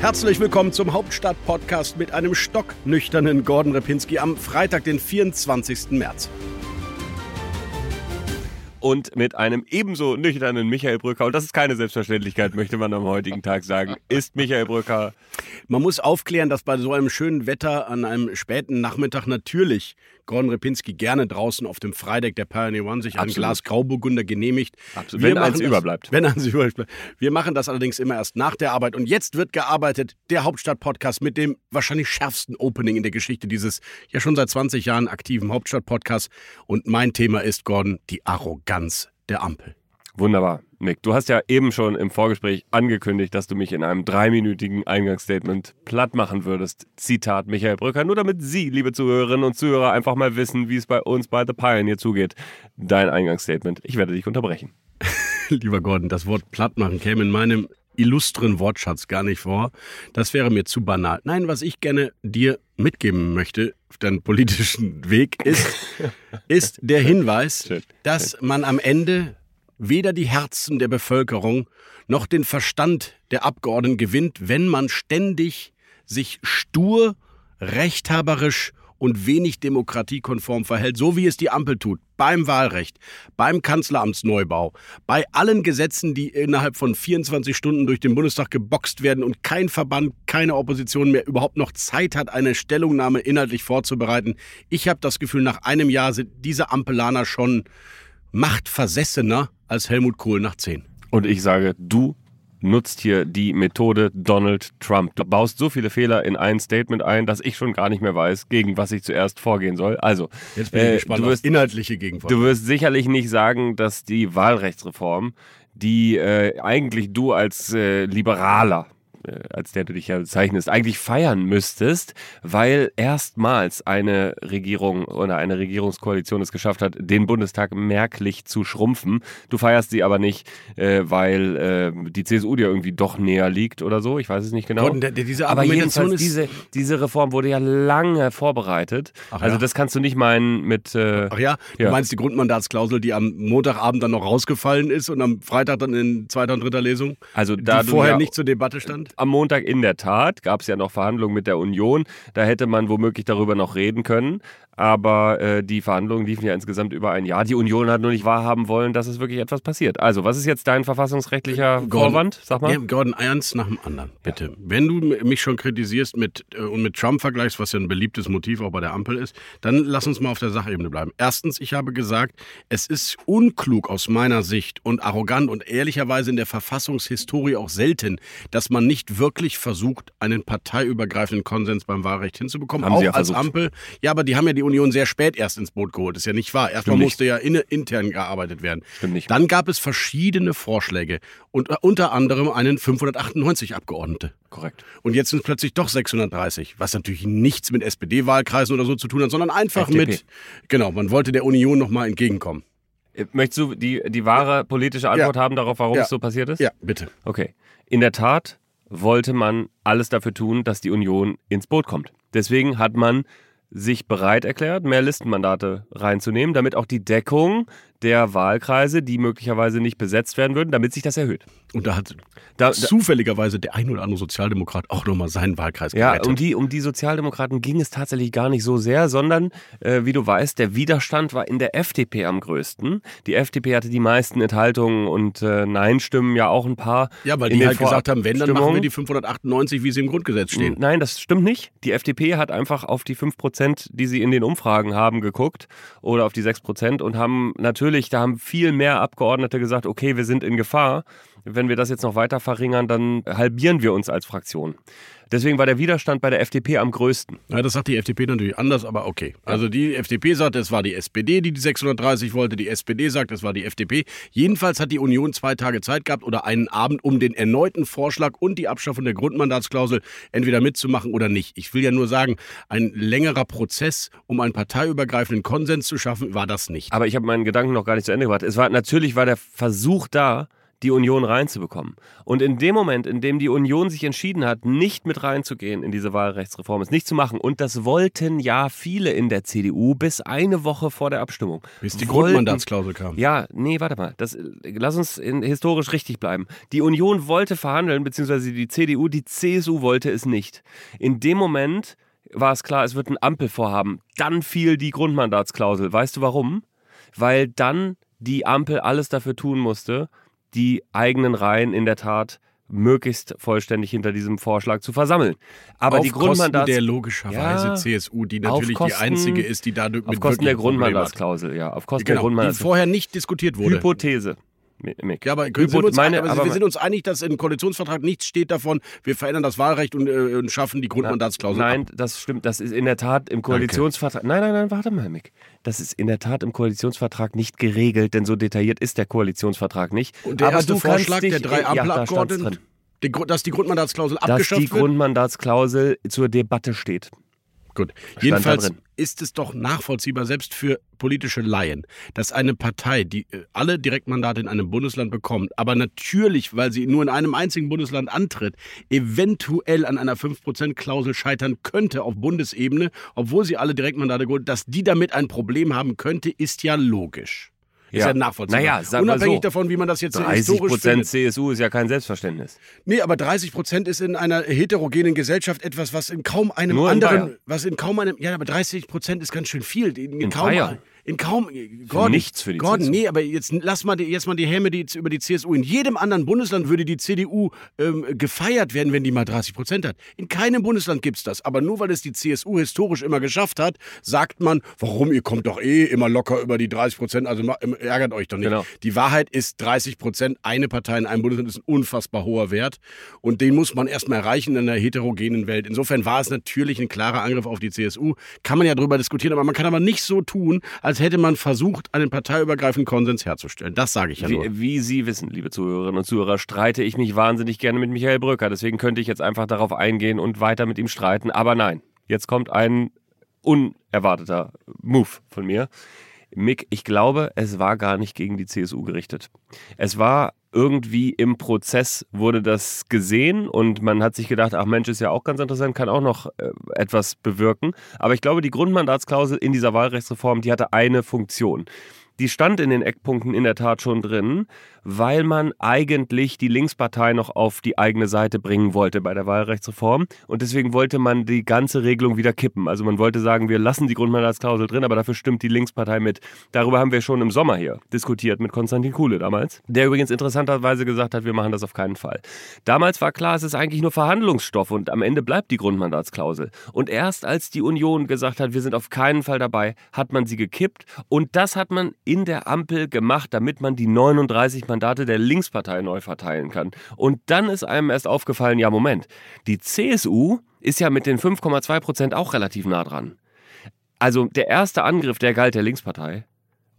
Herzlich willkommen zum Hauptstadt-Podcast mit einem stocknüchternen Gordon Repinski am Freitag, den 24. März. Und mit einem ebenso nüchternen Michael Brücker, und das ist keine Selbstverständlichkeit, möchte man am heutigen Tag sagen, ist Michael Brücker. Man muss aufklären, dass bei so einem schönen Wetter an einem späten Nachmittag natürlich Gordon Repinski gerne draußen auf dem Freideck der Pioneer One sich Absolut. ein Glas Grauburgunder genehmigt. Absolut. Wenn eins überbleibt. Wenn eins überbleibt. Wir machen das allerdings immer erst nach der Arbeit. Und jetzt wird gearbeitet, der Hauptstadt-Podcast mit dem wahrscheinlich schärfsten Opening in der Geschichte dieses ja schon seit 20 Jahren aktiven Hauptstadt-Podcasts. Und mein Thema ist, Gordon, die Arroganz der Ampel. Wunderbar. Mick, du hast ja eben schon im Vorgespräch angekündigt, dass du mich in einem dreiminütigen Eingangsstatement platt machen würdest. Zitat Michael Brücker, nur damit Sie, liebe Zuhörerinnen und Zuhörer, einfach mal wissen, wie es bei uns bei The Pioneer zugeht. Dein Eingangsstatement. Ich werde dich unterbrechen. Lieber Gordon, das Wort plattmachen käme in meinem illustren Wortschatz gar nicht vor. Das wäre mir zu banal. Nein, was ich gerne dir mitgeben möchte auf deinen politischen Weg ist, ist der Hinweis, dass man am Ende weder die Herzen der Bevölkerung noch den Verstand der Abgeordneten gewinnt, wenn man ständig sich stur, rechthaberisch und wenig demokratiekonform verhält, so wie es die Ampel tut, beim Wahlrecht, beim Kanzleramtsneubau, bei allen Gesetzen, die innerhalb von 24 Stunden durch den Bundestag geboxt werden und kein Verband, keine Opposition mehr überhaupt noch Zeit hat, eine Stellungnahme inhaltlich vorzubereiten. Ich habe das Gefühl, nach einem Jahr sind diese Ampelaner schon machtversessener als Helmut Kohl nach zehn. Und ich sage, du nutzt hier die Methode Donald Trump. Du baust so viele Fehler in ein Statement ein, dass ich schon gar nicht mehr weiß, gegen was ich zuerst vorgehen soll. Also, Jetzt bin ich äh, gespannt du wirst, inhaltliche Gegenwart. du wirst sicherlich nicht sagen, dass die Wahlrechtsreform, die äh, eigentlich du als äh, Liberaler als der du dich ja bezeichnest, eigentlich feiern müsstest, weil erstmals eine Regierung oder eine Regierungskoalition es geschafft hat, den Bundestag merklich zu schrumpfen. Du feierst sie aber nicht, äh, weil äh, die CSU dir irgendwie doch näher liegt oder so. Ich weiß es nicht genau. Der- der- diese aber jedenfalls, diese, diese Reform wurde ja lange vorbereitet. Ach also ja? das kannst du nicht meinen mit... Äh, Ach ja, du Ja. meinst die Grundmandatsklausel, die am Montagabend dann noch rausgefallen ist und am Freitag dann in zweiter und dritter Lesung, Also da die du vorher ja- nicht zur Debatte stand? Am Montag in der Tat gab es ja noch Verhandlungen mit der Union. Da hätte man womöglich darüber noch reden können. Aber äh, die Verhandlungen liefen ja insgesamt über ein Jahr. Die Union hat nur nicht wahrhaben wollen, dass es wirklich etwas passiert. Also, was ist jetzt dein verfassungsrechtlicher Vorwand? Sag mal. Ja, Gordon, eins nach dem anderen, bitte. Wenn du mich schon kritisierst mit, äh, und mit Trump vergleichst, was ja ein beliebtes Motiv auch bei der Ampel ist, dann lass uns mal auf der Sachebene bleiben. Erstens, ich habe gesagt, es ist unklug aus meiner Sicht und arrogant und ehrlicherweise in der Verfassungshistorie auch selten, dass man nicht wirklich versucht, einen parteiübergreifenden Konsens beim Wahlrecht hinzubekommen. Haben auch sie ja als versucht. Ampel. Ja, aber die haben ja die Union sehr spät erst ins Boot geholt. Das ist ja nicht wahr. Erstmal musste ja intern gearbeitet werden. Stimmt nicht. Dann gab es verschiedene Vorschläge und äh, unter anderem einen 598 Abgeordnete. Korrekt. Und jetzt sind es plötzlich doch 630, was natürlich nichts mit SPD-Wahlkreisen oder so zu tun hat, sondern einfach FDP. mit, genau, man wollte der Union nochmal entgegenkommen. Äh, Möchtest du die, die wahre politische Antwort Ja. haben darauf, warum Ja. es so passiert ist? Ja, bitte. Okay. In der Tat wollte man alles dafür tun, dass die Union ins Boot kommt. Deswegen hat man sich bereit erklärt, mehr Listenmandate reinzunehmen, damit auch die Deckung der Wahlkreise, die möglicherweise nicht besetzt werden würden, damit sich das erhöht. Und da hat Da- zufälligerweise der ein oder andere Sozialdemokrat auch nochmal seinen Wahlkreis Ja, gerettet. um die, um die Sozialdemokraten ging es tatsächlich gar nicht so sehr, sondern, äh, wie du weißt, der Widerstand war in der FDP am größten. Die FDP hatte die meisten Enthaltungen und äh, Nein-Stimmen ja auch ein paar. ja, weil die halt gesagt haben, wenn, dann machen wir die 598, wie sie im Grundgesetz stehen. Nein, das stimmt nicht. Die FDP hat einfach auf die 5%, die sie in den Umfragen haben, geguckt oder auf die 6% und haben natürlich, da haben viel mehr Abgeordnete gesagt, okay, wir sind in Gefahr, wenn wir das jetzt noch weiter verringern, dann halbieren wir uns als Fraktion. Deswegen war der Widerstand bei der FDP am größten. Ja, das sagt die FDP natürlich anders, aber okay. Also die FDP sagt, es war die SPD, die die 630 wollte. Die SPD sagt, es war die FDP. Jedenfalls hat die Union zwei Tage Zeit gehabt oder einen Abend, um den erneuten Vorschlag und die Abschaffung der Grundmandatsklausel entweder mitzumachen oder nicht. Ich will ja nur sagen, ein längerer Prozess, um einen parteiübergreifenden Konsens zu schaffen, war das nicht. Aber ich habe meinen Gedanken noch gar nicht zu Ende gebracht. Es war natürlich war der Versuch da, die Union reinzubekommen. Und in dem Moment, in dem die Union sich entschieden hat, nicht mit reinzugehen in diese Wahlrechtsreform, es nicht zu machen, und das wollten ja viele in der CDU bis eine Woche vor der Abstimmung. Bis die wollten, Grundmandatsklausel kam. Ja, nee, warte mal. Das, lass uns in, historisch richtig bleiben. Die Union wollte verhandeln, beziehungsweise die CDU, die CSU wollte es nicht. In dem Moment war es klar, es wird ein Ampelvorhaben. Dann fiel die Grundmandatsklausel. Weißt du warum? Weil dann die Ampel alles dafür tun musste, die eigenen Reihen in der Tat möglichst vollständig hinter diesem Vorschlag zu versammeln. Aber auf die Grundmandats der logischerweise Ja, CSU, die natürlich auf die Kosten- einzige ist, die dadurch auf mit Kosten der. Grundmandatsklausel, ja, auf Kosten der Genau, die Grundmandatsklausel. vorher nicht diskutiert wurde. Hypothese. Mick. Ja, aber, Hypo- sind uns, meine, aber aber wir sind uns einig, dass im Koalitionsvertrag nichts steht davon, wir verändern das Wahlrecht und, äh, und schaffen die Grundmandatsklausel Nein, ab. das stimmt. Das ist in der Tat im Koalitionsvertrag. Nein, nein, nein, warte mal, Mick. Das ist in der Tat im Koalitionsvertrag nicht geregelt, denn so detailliert ist der Koalitionsvertrag nicht. Und der Aber erste Vorschlag dich, der drei ja, da stand's Ampelabgeordneten, die Gru- dass die Grundmandatsklausel dass abgeschafft die wird. Grundmandatsklausel zur Debatte steht. Gut. da Jedenfalls ist es doch nachvollziehbar, selbst für politische Laien, dass eine Partei, die äh, alle Direktmandate in einem Bundesland bekommt, aber natürlich, weil sie nur in einem einzigen Bundesland antritt, eventuell an einer 5%-Klausel scheitern könnte auf Bundesebene, obwohl sie alle Direktmandate geholt, dass die damit ein Problem haben könnte, ist ja logisch. Ist ja, Ja. nachvollziehbar. Naja, sag mal Unabhängig so. davon, wie man das jetzt 30 historisch Prozent. CSU ist ja kein Selbstverständnis. Nee, aber 30 Prozent ist in einer heterogenen Gesellschaft etwas, was in kaum einem Nur in anderen, Bayern. was in kaum einem, ja, aber 30 Prozent ist ganz schön viel. In, In kaum, Bayern. In kaum, Gordon, nichts für die Gordon, CSU. nee, aber jetzt lass mal die, jetzt mal die Häme die, über die CSU. In jedem anderen Bundesland würde die CDU ähm, gefeiert werden, wenn die mal 30 Prozent hat. In keinem Bundesland gibt's das. Aber nur weil es die CSU historisch immer geschafft hat, sagt man, warum, ihr kommt doch eh immer locker über die 30 Prozent, also ähm, ärgert euch doch nicht. Genau. Die Wahrheit ist, 30 Prozent, eine Partei in einem Bundesland ist ein unfassbar hoher Wert. Und den muss man erstmal erreichen in einer heterogenen Welt. Insofern war es natürlich ein klarer Angriff auf die CSU. Kann man ja drüber diskutieren, aber man kann aber nicht so tun, als hätte man versucht, einen parteiübergreifenden Konsens herzustellen. Das sage ich ja nur. Wie, wie Sie wissen, liebe Zuhörerinnen und Zuhörer, streite ich mich wahnsinnig gerne mit Michael Brücker. Deswegen könnte ich jetzt einfach darauf eingehen und weiter mit ihm streiten. Aber nein, jetzt kommt ein unerwarteter Move von mir. Mick, ich glaube, es war gar nicht gegen die CSU gerichtet. Es war irgendwie im Prozess wurde das gesehen und man hat sich gedacht, ach Mensch, ist ja auch ganz interessant, kann auch noch äh, etwas bewirken. Aber ich glaube, die Grundmandatsklausel in dieser Wahlrechtsreform, die hatte eine Funktion. Die stand in den Eckpunkten in der Tat schon drin, weil man eigentlich die Linkspartei noch auf die eigene Seite bringen wollte bei der Wahlrechtsreform. Und deswegen wollte man die ganze Regelung wieder kippen. Also man wollte sagen, wir lassen die Grundmandatsklausel drin, aber dafür stimmt die Linkspartei mit. Darüber haben wir schon im Sommer hier diskutiert mit Konstantin Kuhle damals, der übrigens interessanterweise gesagt hat, wir machen das auf keinen Fall. Damals war klar, es ist eigentlich nur Verhandlungsstoff und am Ende bleibt die Grundmandatsklausel. Und erst als die Union gesagt hat, wir sind auf keinen Fall dabei, hat man sie gekippt. Und das hat man in der Ampel gemacht, damit man die 39 Mandate der Linkspartei neu verteilen kann. Und dann ist einem erst aufgefallen, ja Moment, die CSU ist ja mit den 5,2 Prozent auch relativ nah dran. Also der erste Angriff, der galt der Linkspartei.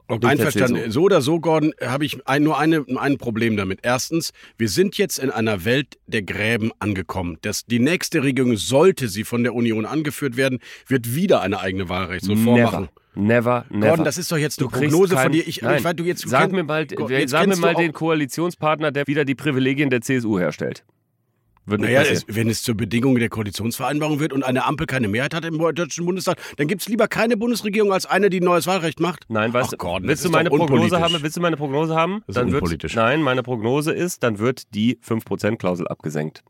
Der Einverstanden. CSU. So oder so, Gordon, habe ich ein, nur eine, ein Problem damit. Erstens, wir sind jetzt in einer Welt der Gräben angekommen. Das, die nächste Regierung, sollte sie von der Union angeführt werden, wird wieder eine eigene Wahlrechtsreform Never. machen. Never, never. Gordon, das ist doch jetzt Du eine kriegst Prognose von kein- dir. Ich, Nein. ich weiß, du jetzt, du sag kenn- mir mal, sag mir mal du den Koalitionspartner, der wieder die Privilegien der CSU herstellt. Wird nicht Naja, es, wenn es zur Bedingung der Koalitionsvereinbarung wird und eine Ampel keine Mehrheit hat im Deutschen Bundestag, dann gibt es lieber keine Bundesregierung als eine, die neues Wahlrecht macht. Nein, weißt Ach, Gordon, willst du meine Prognose haben? Willst du meine Prognose haben? Das ist dann wird, unpolitisch. Nein, meine Prognose ist, dann wird die 5%-Klausel abgesenkt.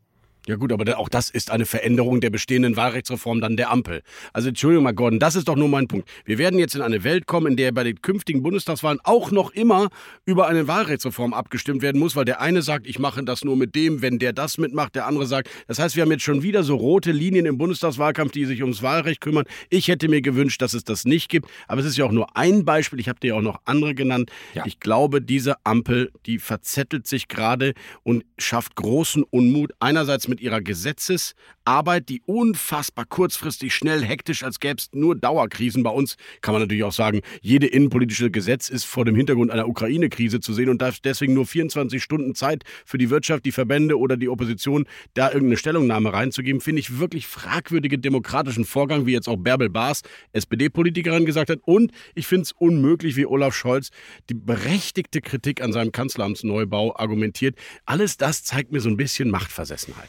Ja gut, aber auch das ist eine Veränderung der bestehenden Wahlrechtsreform dann der Ampel. Also Entschuldigung mal, Gordon, das ist doch nur mein Punkt. Wir werden jetzt in eine Welt kommen, in der bei den künftigen Bundestagswahlen auch noch immer über eine Wahlrechtsreform abgestimmt werden muss, weil der eine sagt, ich mache das nur mit dem, wenn der das mitmacht, der andere sagt. Das heißt, wir haben jetzt schon wieder so rote Linien im Bundestagswahlkampf, die sich ums Wahlrecht kümmern. Ich hätte mir gewünscht, dass es das nicht gibt, aber es ist ja auch nur ein Beispiel. Ich habe dir auch noch andere genannt. Ja. Ich glaube, diese Ampel, die verzettelt sich gerade und schafft großen Unmut. Einerseits mit ihrer Gesetzesarbeit, die unfassbar kurzfristig, schnell, hektisch, als gäbe es nur Dauerkrisen. Bei uns kann man natürlich auch sagen, jede innenpolitische Gesetz ist vor dem Hintergrund einer Ukraine-Krise zu sehen und darf deswegen nur 24 Stunden Zeit für die Wirtschaft, die Verbände oder die Opposition, da irgendeine Stellungnahme reinzugeben, finde ich wirklich fragwürdige demokratischen Vorgang, wie jetzt auch Bärbel Baas, SPD-Politikerin, gesagt hat. Und ich finde es unmöglich, wie Olaf Scholz die berechtigte Kritik an seinem Kanzleramtsneubau argumentiert. Alles das zeigt mir so ein bisschen Machtversessenheit.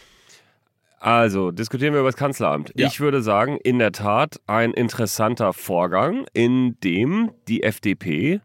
Also, diskutieren wir über das Kanzleramt. Ja. Ich würde sagen, in der Tat ein interessanter Vorgang, in dem die FDP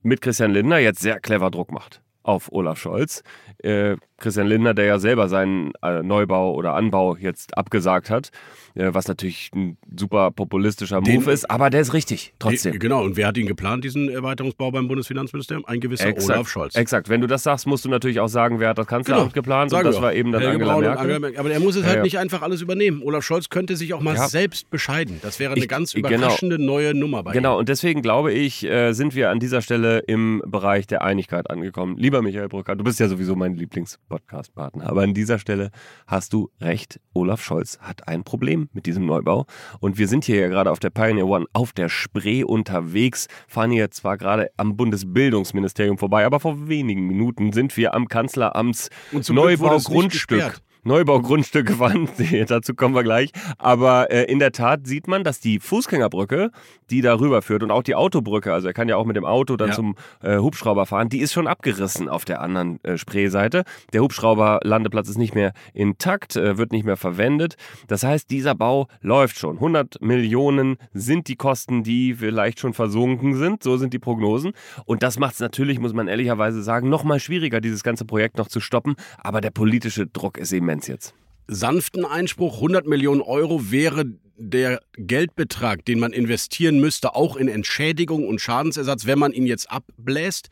mit Christian Lindner jetzt sehr clever Druck macht auf Olaf Scholz. Äh, Christian Lindner, der ja selber seinen äh, Neubau oder Anbau jetzt abgesagt hat, äh, was natürlich ein super populistischer Move den, ist, aber der ist richtig, trotzdem. Den, genau, und wer hat ihn geplant, diesen Erweiterungsbau beim Bundesfinanzministerium? Ein gewisser exakt, Olaf Scholz. Exakt, wenn du das sagst, musst du natürlich auch sagen, wer hat das Kanzleramt genau, geplant und das auch. war eben dann Angela Merkel. Angela Merkel. Aber er muss es halt ja. nicht einfach alles übernehmen. Olaf Scholz könnte sich auch mal ja. selbst bescheiden. Das wäre eine ich, ganz genau. überraschende genau, neue Nummer bei Genau, ihm. und deswegen glaube ich, äh, sind wir an dieser Stelle im Bereich der Einigkeit angekommen. Lieber Michael Brücker, du bist ja sowieso mein Lieblings-Podcast-Partner. Aber an dieser Stelle hast du recht. Olaf Scholz hat ein Problem mit diesem Neubau. Und wir sind hier ja gerade auf der Pioneer One auf der Spree unterwegs, fahren hier zwar gerade am Bundesbildungsministerium vorbei, aber vor wenigen Minuten sind wir am Kanzleramts Neubaugrundstück. Neubaugrundstücke waren. Dazu kommen wir gleich. Aber äh, in der Tat sieht man, dass die Fußgängerbrücke, die darüber führt und auch die Autobrücke, also er kann ja auch mit dem Auto dann ja. zum äh, Hubschrauber fahren, die ist schon abgerissen auf der anderen äh, Spreeseite. Der Hubschrauberlandeplatz ist nicht mehr intakt, äh, wird nicht mehr verwendet. Das heißt, dieser Bau läuft schon. 100 Millionen sind die Kosten, die vielleicht schon versunken sind. So sind die Prognosen. Und das macht es natürlich, muss man ehrlicherweise sagen, noch mal schwieriger, dieses ganze Projekt noch zu stoppen. Aber der politische Druck ist eben Demenz jetzt? Sanften Einspruch, 100 Millionen Euro wäre der Geldbetrag, den man investieren müsste, auch in Entschädigung und Schadensersatz, wenn man ihn jetzt abbläst.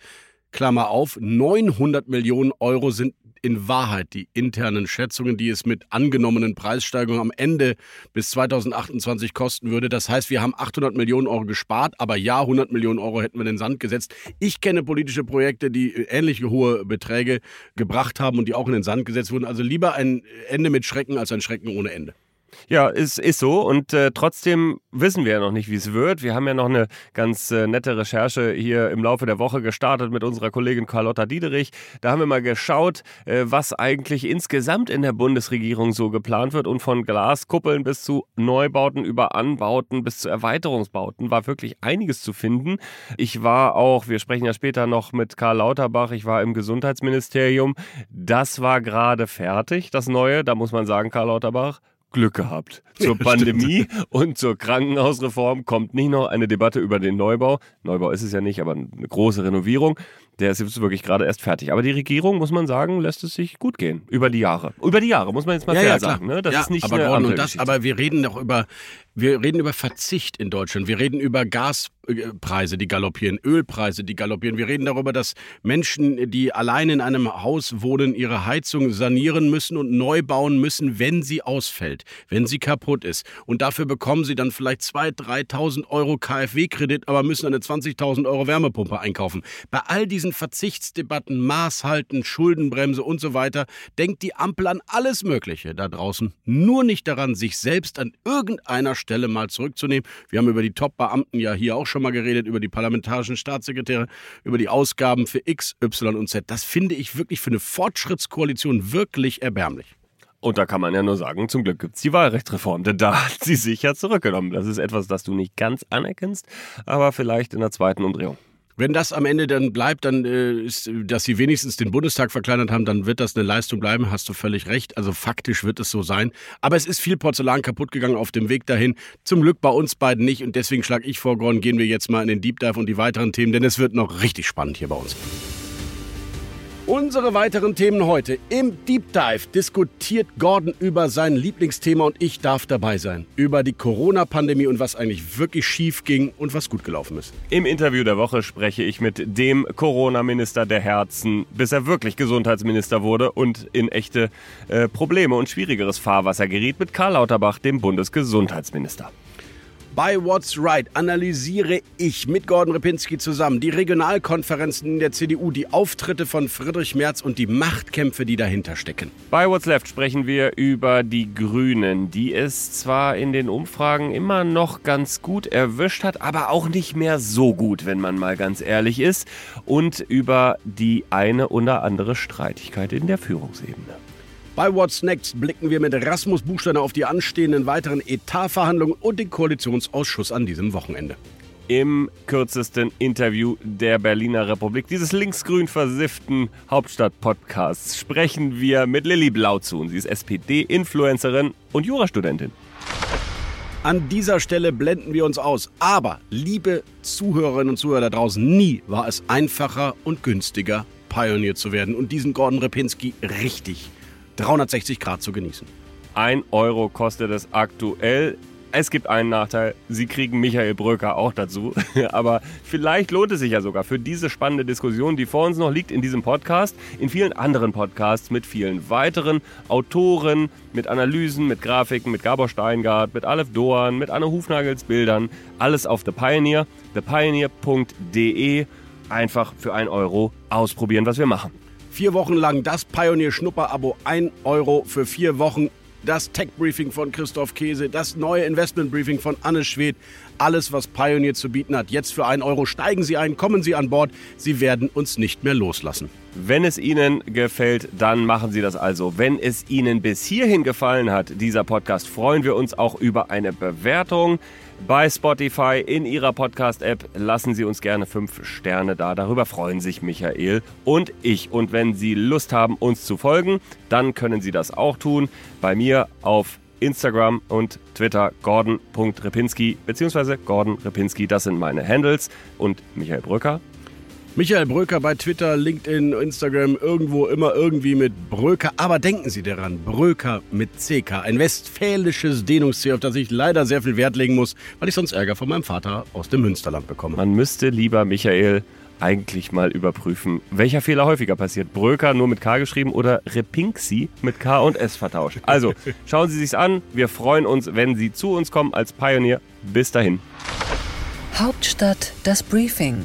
Klammer auf, 900 Millionen Euro sind in Wahrheit die internen Schätzungen, die es mit angenommenen Preissteigerungen am Ende bis 2028 kosten würde. Das heißt, wir haben 800 Millionen Euro gespart, aber ja, 100 Millionen Euro hätten wir in den Sand gesetzt. Ich kenne politische Projekte, die ähnliche hohe Beträge gebracht haben und die auch in den Sand gesetzt wurden. Also lieber ein Ende mit Schrecken als ein Schrecken ohne Ende. Ja, ist, ist so. Und äh, trotzdem wissen wir ja noch nicht, wie es wird. Wir haben ja noch eine ganz äh, nette Recherche hier im Laufe der Woche gestartet mit unserer Kollegin Carlotta Diederich. Da haben wir mal geschaut, äh, was eigentlich insgesamt in der Bundesregierung so geplant wird. Und von Glaskuppeln bis zu Neubauten über Anbauten bis zu Erweiterungsbauten war wirklich einiges zu finden. Ich war auch, wir sprechen ja später noch mit Karl Lauterbach, ich war im Gesundheitsministerium. Das war gerade fertig, das Neue. Da muss man sagen, Karl Lauterbach, Glück gehabt. Zur Pandemie und zur Krankenhausreform kommt nicht noch eine Debatte über den Neubau. Neubau ist es ja nicht, aber eine große Renovierung. Der ist jetzt wirklich gerade erst fertig. Aber die Regierung, muss man sagen, lässt es sich gut gehen. Über die Jahre. Über die Jahre, muss man jetzt mal ja, fair ja, sagen. Ne? Das ja, ist nicht aber, eine Gordon, das, aber wir reden doch über, wir reden über Verzicht in Deutschland. Wir reden über Gaspreise, die galoppieren, Ölpreise, die galoppieren. Wir reden darüber, dass Menschen, die allein in einem Haus wohnen, ihre Heizung sanieren müssen und neu bauen müssen, wenn sie ausfällt, wenn sie kaputt ist. Und dafür bekommen sie dann vielleicht 2.000, 3.000 Euro KfW-Kredit, aber müssen eine 20.000 Euro Wärmepumpe einkaufen. Bei all diesen diesen Verzichtsdebatten, Maßhalten, Schuldenbremse und so weiter, denkt die Ampel an alles Mögliche da draußen, nur nicht daran, sich selbst an irgendeiner Stelle mal zurückzunehmen. Wir haben über die Top-Beamten ja hier auch schon mal geredet, über die parlamentarischen Staatssekretäre, über die Ausgaben für X, Y und Z. Das finde ich wirklich für eine Fortschrittskoalition wirklich erbärmlich. Und da kann man ja nur sagen, zum Glück gibt es die Wahlrechtsreform, denn da hat sie sich ja zurückgenommen. Das ist etwas, das du nicht ganz anerkennst, aber vielleicht in der zweiten Umdrehung. Wenn das am Ende dann bleibt, dann äh, ist, dass sie wenigstens den Bundestag verkleinert haben, dann wird das eine Leistung bleiben, hast du völlig recht. Also faktisch wird es so sein. Aber es ist viel Porzellan kaputt gegangen auf dem Weg dahin. Zum Glück bei uns beiden nicht. Und deswegen schlage ich vor, Gordon, gehen wir jetzt mal in den Deep Dive und die weiteren Themen, denn es wird noch richtig spannend hier bei uns. Unsere weiteren Themen heute. Im Deep Dive diskutiert Gordon über sein Lieblingsthema und ich darf dabei sein. Über die Corona-Pandemie und was eigentlich wirklich schief ging und was gut gelaufen ist. Im Interview der Woche spreche ich mit dem Corona-Minister der Herzen, bis er wirklich Gesundheitsminister wurde und in echte äh, Probleme und schwierigeres Fahrwasser geriet, mit Karl Lauterbach, dem Bundesgesundheitsminister. Bei What's Right analysiere ich mit Gordon Repinski zusammen die Regionalkonferenzen der CDU, die Auftritte von Friedrich Merz und die Machtkämpfe, die dahinter stecken. Bei What's Left sprechen wir über die Grünen, die es zwar in den Umfragen immer noch ganz gut erwischt hat, aber auch nicht mehr so gut, wenn man mal ganz ehrlich ist, und über die eine oder andere Streitigkeit in der Führungsebene. Bei What's Next blicken wir mit Rasmus Buchsteiner auf die anstehenden weiteren Etatverhandlungen und den Koalitionsausschuss an diesem Wochenende. Im kürzesten Interview der Berliner Republik, dieses linksgrün versifften Hauptstadt-Podcasts, sprechen wir mit Lilly Blauzun. Sie ist SPD-Influencerin und Jurastudentin. An dieser Stelle blenden wir uns aus. Aber, liebe Zuhörerinnen und Zuhörer da draußen, nie war es einfacher und günstiger, Pioneer zu werden und diesen Gordon Repinski richtig 360 Grad zu genießen. Ein Euro kostet es aktuell. Es gibt einen Nachteil, Sie kriegen Michael Bröker auch dazu. Aber vielleicht lohnt es sich ja sogar für diese spannende Diskussion, die vor uns noch liegt in diesem Podcast, in vielen anderen Podcasts mit vielen weiteren Autoren, mit Analysen, mit Grafiken, mit Gabor Steingart, mit Aleph Doan, mit Anne Hufnagels Bildern. Alles auf The Pioneer, thepioneer.de. Einfach für ein Euro ausprobieren, was wir machen. Vier Wochen lang das Pioneer Schnupper-Abo. 1 Euro für vier Wochen. Das Tech-Briefing von Christoph Käse, das neue Investment-Briefing von Anne Schwedt. Alles, was Pioneer zu bieten hat. Jetzt für 1 Euro. Steigen Sie ein, kommen Sie an Bord. Sie werden uns nicht mehr loslassen. Wenn es Ihnen gefällt, dann machen Sie das also. Wenn es Ihnen bis hierhin gefallen hat, dieser Podcast, freuen wir uns auch über eine Bewertung bei Spotify in Ihrer Podcast-App. Lassen Sie uns gerne fünf Sterne da. Darüber freuen sich Michael und ich. Und wenn Sie Lust haben, uns zu folgen, dann können Sie das auch tun. Bei mir auf Instagram und Twitter gordon.repinski bzw. Gordon Repinski. Das sind meine Handles. Und Michael Brücker Michael Bröker bei Twitter, LinkedIn, Instagram, irgendwo immer irgendwie mit Bröker. Aber denken Sie daran, Bröker mit CK, ein westfälisches Dehnungsziel, auf das ich leider sehr viel Wert legen muss, weil ich sonst Ärger von meinem Vater aus dem Münsterland bekomme. Man müsste lieber Michael eigentlich mal überprüfen, welcher Fehler häufiger passiert. Bröker nur mit K geschrieben oder Repinksi mit K und S vertauscht. Also, schauen Sie sich's an. Wir freuen uns, wenn Sie zu uns kommen als Pionier. Bis dahin. Hauptstadt das Briefing